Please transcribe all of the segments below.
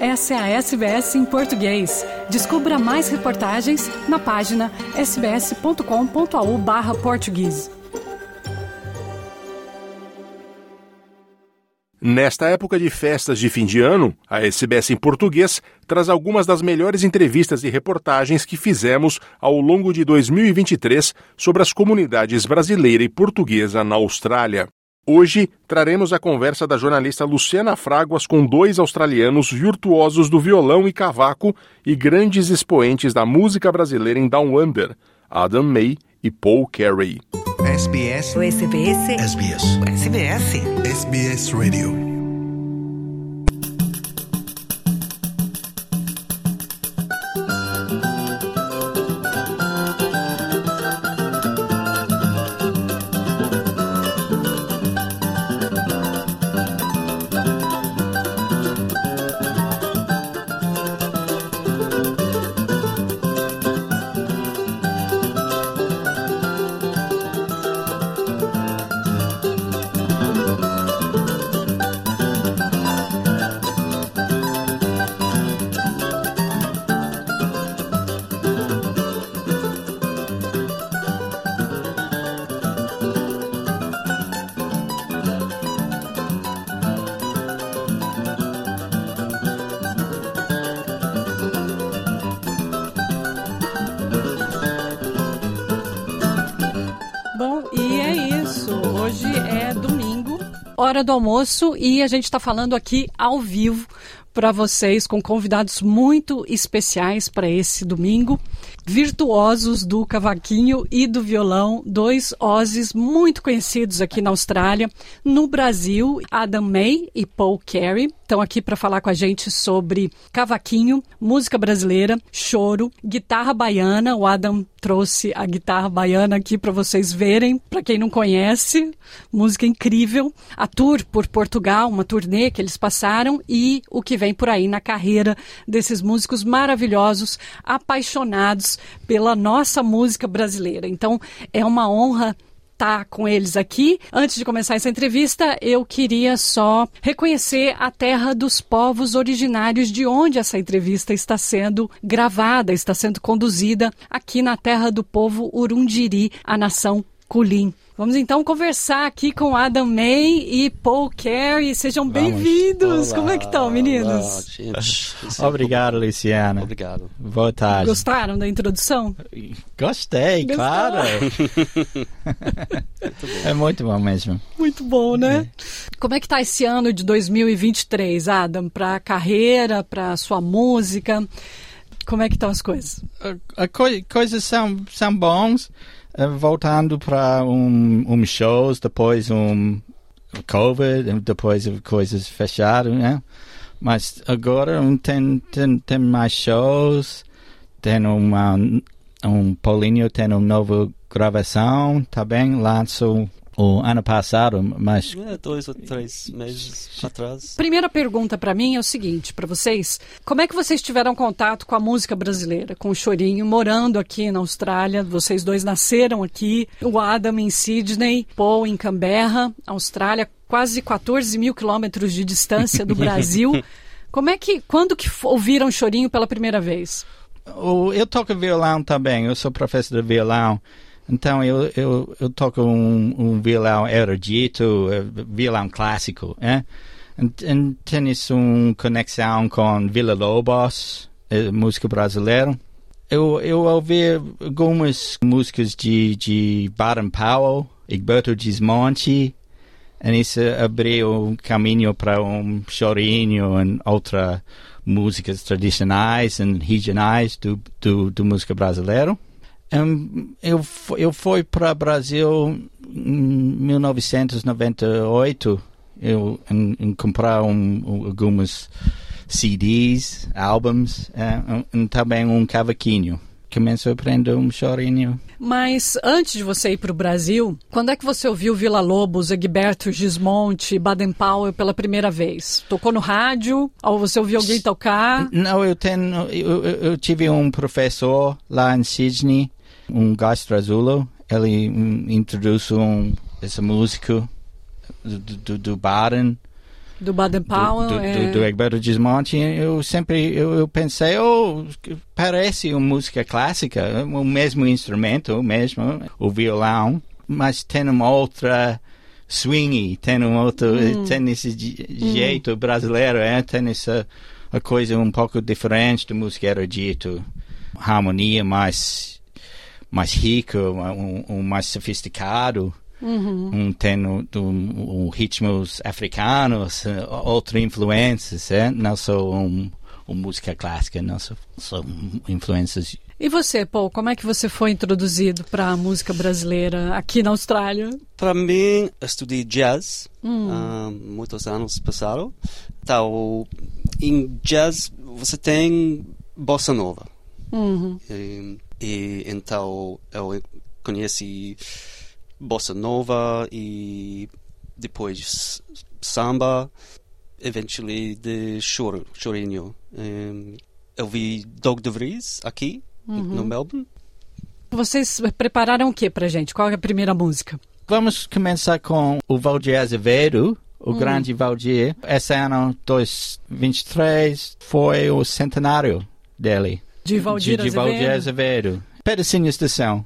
Essa é a SBS em português. Descubra mais reportagens na página sbs.com.au/português. Nesta época de festas de fim de ano, a SBS em português traz algumas das melhores entrevistas e reportagens que fizemos ao longo de 2023 sobre as comunidades brasileira e portuguesa na Austrália. Hoje traremos a conversa da jornalista Luciana Fraguas com dois australianos virtuosos do violão e cavaco e grandes expoentes da música brasileira em Down Under, Adam May e Paul Carey. SBS. O SBS. SBS. SBS. SBS Radio. Hora do almoço e a gente está falando aqui ao vivo para vocês com convidados muito especiais para esse domingo. Virtuosos do cavaquinho e do violão, dois Ozzies muito conhecidos aqui na Austrália. No Brasil, Adam May e Paul Carey estão aqui para falar com a gente sobre cavaquinho, música brasileira, choro, guitarra baiana. O Adam trouxe a guitarra baiana aqui para vocês verem, para quem não conhece, música incrível. A tour por Portugal, uma turnê que eles passaram e o que vem por aí na carreira desses músicos maravilhosos, apaixonados pela nossa música brasileira. Então, é uma honra estar tá com eles aqui. Antes de começar essa entrevista, eu queria só reconhecer a terra dos povos originários de onde essa entrevista está sendo gravada, está sendo conduzida aqui na terra do povo Urundiri, a nação Kulim. Vamos então conversar aqui com Adam May e Paul Carey. Sejam bem-vindos. Como é que estão, meninos? Olá, Obrigado, Luciana. Obrigado. Boa tarde. Gostaram da introdução? Gostei, Gostou? claro. é muito bom mesmo. Muito bom, né? É. Como é que está esse ano de 2023, Adam? Para a carreira, para a sua música? Como é que estão as coisas? As co coisas são, são bons. Eh, voltando para um, um shows, depois um Covid, depois coisas fecharam, né? Mas agora tem, tem, tem mais shows, tem uma, um Paulinho tem uma nova gravação, tá bem? Lanço o ano passado, mas. É, dois ou três meses atrás. Primeira pergunta para mim é o seguinte, para vocês: como é que vocês tiveram contato com a música brasileira, com o Chorinho, morando aqui na Austrália? Vocês dois nasceram aqui, o Adam em Sydney, Paul em Canberra, Austrália, quase 14 mil quilômetros de distância do Brasil. como é que, quando que ouviram Chorinho pela primeira vez? Eu toco violão também, eu sou professor de violão. Então eu, eu, eu toco um, um violão erudito, eh, violão clássico, né? Tenho uma conexão com Vila Lobos, eh, música brasileira. Eu, eu ouvi algumas músicas de, de Baden Powell, Egberto Gismonti, e isso abriu um caminho para um chorinho e outras músicas tradicionais e regionais do, do, do música brasileira. Um, eu, eu fui para o Brasil em 1998 eu em, em comprar um, um, algumas CDs, álbuns e também um cavaquinho. Começo a aprender um chorinho. Mas antes de você ir para o Brasil, quando é que você ouviu Vila Lobos, Egberto Gismonte, Baden Powell pela primeira vez? Tocou no rádio? Ou você ouviu alguém tocar? Não, eu tenho, eu, eu tive um professor lá em Sydney um Gastro Azulo, ele introduziu um, essa música do, do, do Baden Do Baden Powell. do, do, é... do, do Egberto Gismonti, eu sempre eu, eu pensei, oh, parece uma música clássica, o mesmo instrumento, o mesmo, o violão, mas tem uma outra swingy, tem um outro, Hum. tem esse de- jeito brasileiro, é, tem essa a coisa um pouco diferente da música erudito, harmonia mais mais rica, um, um mais sofisticado um tem um, um, ritmos africanos, eh, outras influências, é? não só um, música clássica, não só, só influências. E você, Paul, como é que você foi introduzido para a música brasileira aqui na Austrália? Para mim, eu estudei jazz ah, muitos anos passaram. Então, em jazz você tem bossa nova. Uhum. E, e então eu conheci bossa nova e depois samba, eventually de choro, chorinho. Eu vi Doug de Vries aqui no Melbourne. Vocês prepararam o que pra gente? Qual é a primeira música? Vamos começar com o Valdir Azevedo, o grande Valdir. Esse ano, 2023, foi o centenário dele. De Valdir de, de Valdir Azevedo? Azevedo. De.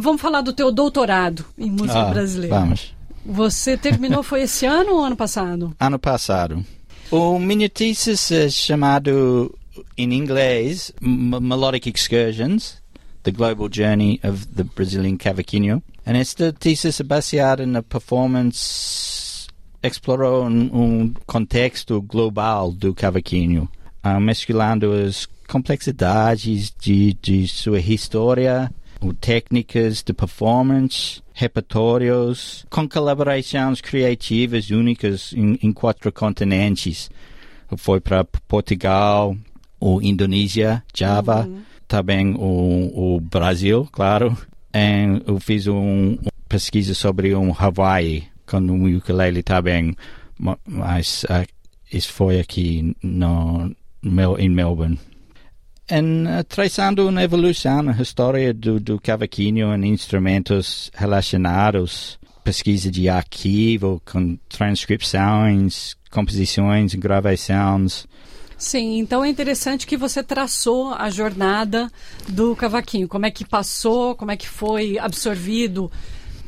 Vamos falar do teu doutorado em música Ah, brasileira. Vamos. Você terminou, foi esse ano ou ano passado? Ano passado. O minha thesis é chamado, em inglês, M- Melodic Excursions, The Global Journey of the Brazilian Cavaquinho. E esta thesis é baseada na performance, explorou um, um contexto global do cavaquinho, ah, mesclando as complexidades de, de sua história, o técnicas de performance, repertórios, com colaborações criativas únicas em, em quatro continentes. Foi para Portugal, o Indonésia, Java, também o, o Brasil, claro. E eu fiz um, uma pesquisa sobre um Hawaii com um ukulele também, ma- mas ah, isso foi aqui no, Mel- em Melbourne em eh, traçando uma evolução na história do, do cavaquinho em instrumentos relacionados, pesquisa de arquivo com transcrições, composições, gravações. Sim, então é interessante que você traçou a jornada do cavaquinho. Como é que passou, como é que foi absorvido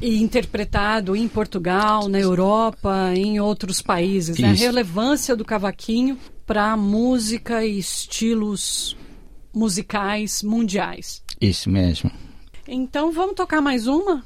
e interpretado em Portugal, na Europa, em outros países. Né? A relevância do cavaquinho para música e estilos musicais mundiais. Isso mesmo. Então vamos tocar mais uma?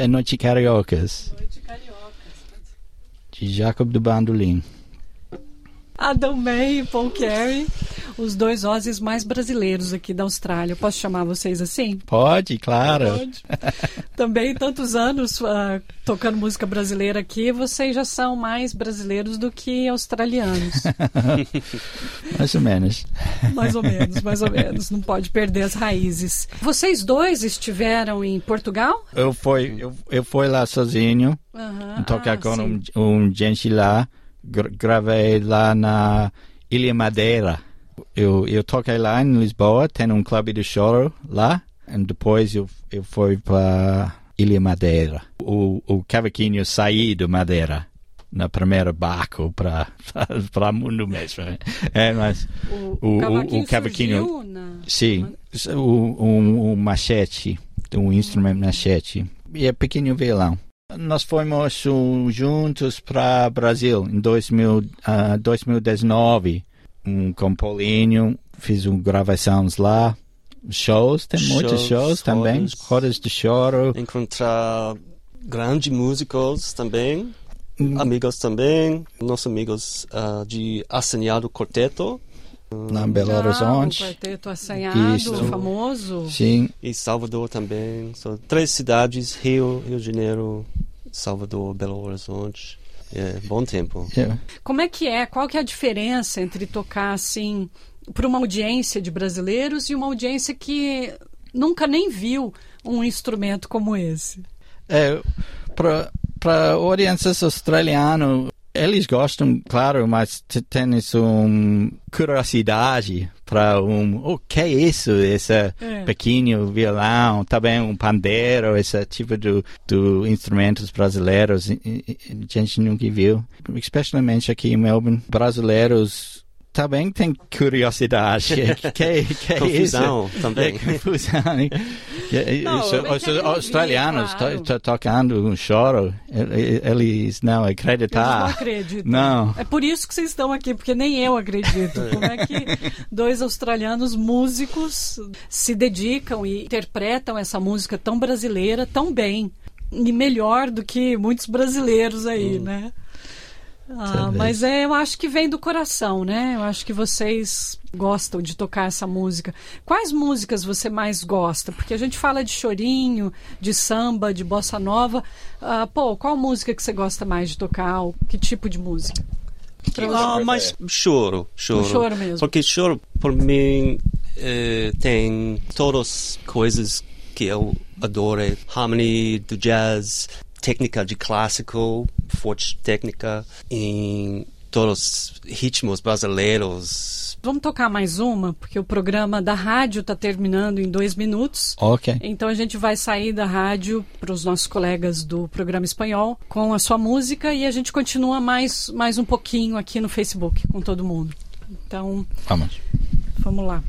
É Noite Cariocas. Noite Cariocas. De Jacob do Bandolim. Adam May e Paul Carey, os dois Ozzy's mais brasileiros aqui da Austrália. Posso chamar vocês assim? Pode, claro. Pode. Também tantos anos uh, tocando música brasileira aqui, vocês já são mais brasileiros do que australianos. mais ou menos. Mais ou menos, mais ou menos. Não pode perder as raízes. Vocês dois estiveram em Portugal? Eu fui, eu, eu fui lá sozinho, Uhum. tocar Ah, com sim. um, um gente lá, gra- gravei lá na Ilha Madeira. Eu, eu toquei lá em Lisboa, tem um clube de choro lá, e depois eu, eu fui para Ilha Madeira. O, o cavaquinho saí do Madeira na primeira barco para para mundo mesmo. É, mas O, o- o- cavaquinho na... Sim, o, um, um machete, um instrumento machete. E é pequeno violão. Nós fomos uh, juntos para Brasil em 2000, ah, 2019, um, com Paulinho, fiz um gravações lá, shows, tem muitos Shows, shows também, rodas. rodas de choro. Encontrar grandes músicos também, amigos também, nossos amigos ah, de Assanhado Quarteto Lá em Belo Ah, Horizonte. o quarteto assanhado, Isso. famoso. Sim, e Salvador também. São três cidades, Rio, Rio de Janeiro, Salvador, Belo Horizonte. É, bom tempo. é. Como é que é? Qual que é a diferença entre tocar assim para uma audiência de brasileiros e uma audiência que nunca nem viu um instrumento como esse? É, para audiências australianas, eles gostam, claro, mas tem isso, um, curiosidade para um, o que é isso, esse É. pequeno violão, também um pandeiro, esse tipo de, de instrumentos brasileiros, a gente nunca viu, especialmente aqui em Melbourne, brasileiros também têm curiosidade, que, que, que é isso? Confusão também. É confusão. E- e- Não, isso, os australianos ouvir, to- claro. to- tocando um choro, eles não Eles não acreditam. acreditam. Não. É por isso que vocês estão aqui, porque nem eu acredito. Como é que dois australianos músicos se dedicam e interpretam essa música tão brasileira tão bem e melhor do que muitos brasileiros aí, né? Ah, mas é, eu acho que vem do coração, né? Eu acho que vocês gostam de tocar essa música. Quais músicas você mais gosta? Porque a gente fala de chorinho, de samba, de bossa nova. Ah, pô, qual música que você gosta mais de tocar? Ou Que tipo de música? Ah, mas choro, choro. O choro mesmo. Porque choro, por mim, eh, tem todas as coisas que eu adoro. Harmony do jazz, técnica de clássico, forte técnica, em todos os ritmos brasileiros. Vamos tocar mais uma, porque o programa da rádio está terminando em dois minutos. Ok. Então a gente vai sair da rádio para os nossos colegas do programa espanhol com a sua música e a gente continua mais, mais um pouquinho aqui no Facebook com todo mundo. Então, Vamos. vamos lá.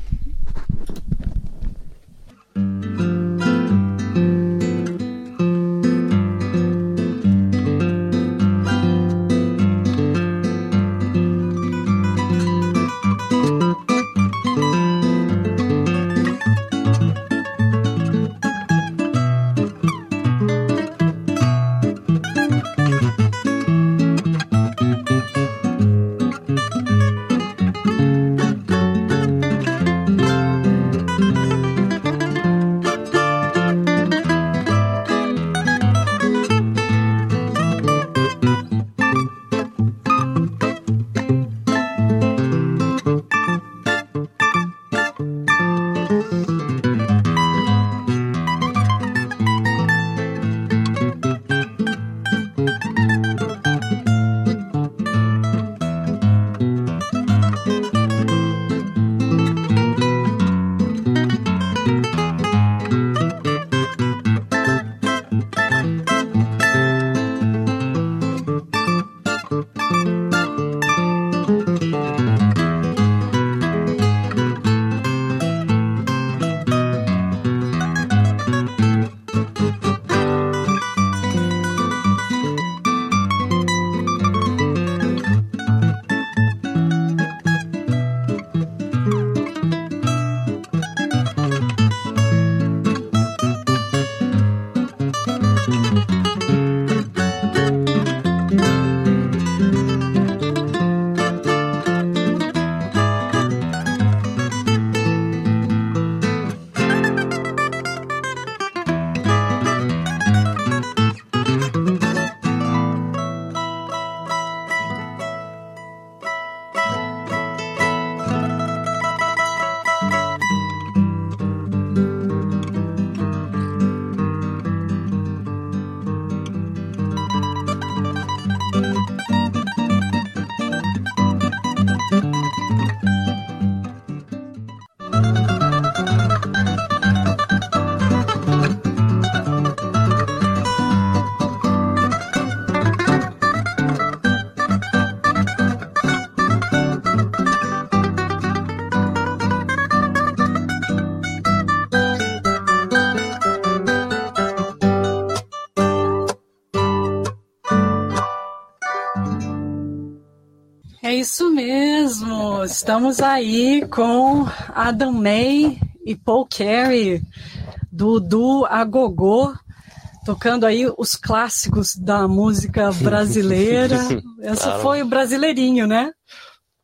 Isso mesmo. Estamos aí com Adam May e Paul Carey, do Du Agogô, tocando aí os clássicos da música brasileira. Essa claro. foi o Brasileirinho, né?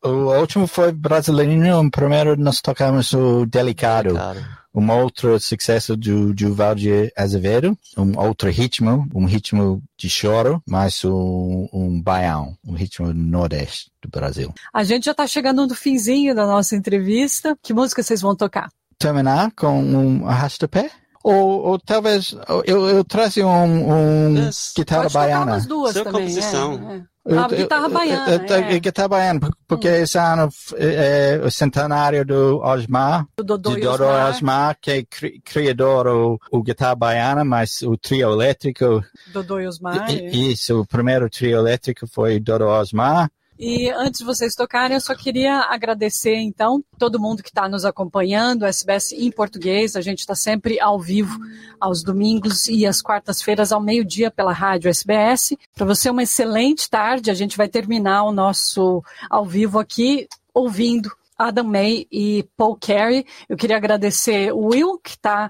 O último foi Brasileirinho, o primeiro nós tocamos o Delicado. Delicado um outro sucesso do Valdir Azevedo, um outro ritmo, um ritmo de choro, mas um, um baião, um ritmo do nordeste do Brasil. A gente já está chegando no finzinho da nossa entrevista. Que música vocês vão tocar? Terminar com um arrasta-pé? Ou, ou, talvez eu, eu trazer um, um guitarra baiana. As duas Sua também, composição. É, é. A guitarra baiana. É. é. Guitarra baiana, porque hum. esse ano é, o centenário do Osmar, do Dodô, de Dodô Osmar. Osmar, que é cri, criador o, o guitarra baiana, mas o trio elétrico. Dodô e Osmar. Isso, o primeiro trio elétrico foi Dodô Osmar. E antes de vocês tocarem, eu só queria agradecer, então, todo mundo que está nos acompanhando, SBS em português. A gente está sempre ao vivo aos domingos e às quartas-feiras ao meio-dia pela rádio SBS. Para você, uma excelente tarde. A gente vai terminar o nosso ao vivo aqui ouvindo Adam May e Paul Carey. Eu queria agradecer o Will, que está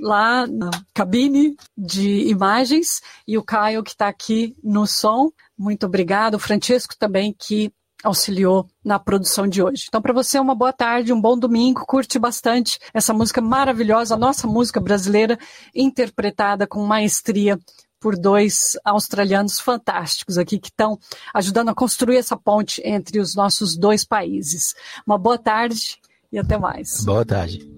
lá na cabine de imagens, e o Caio, que está aqui no som. Muito obrigado. O Francesco também, que auxiliou na produção de hoje. Então, para você, uma boa tarde, um bom domingo. Curte bastante essa música maravilhosa, a nossa música brasileira, interpretada com maestria por dois australianos fantásticos aqui que estão ajudando a construir essa ponte entre os nossos dois países. Uma boa tarde e até mais. Boa tarde.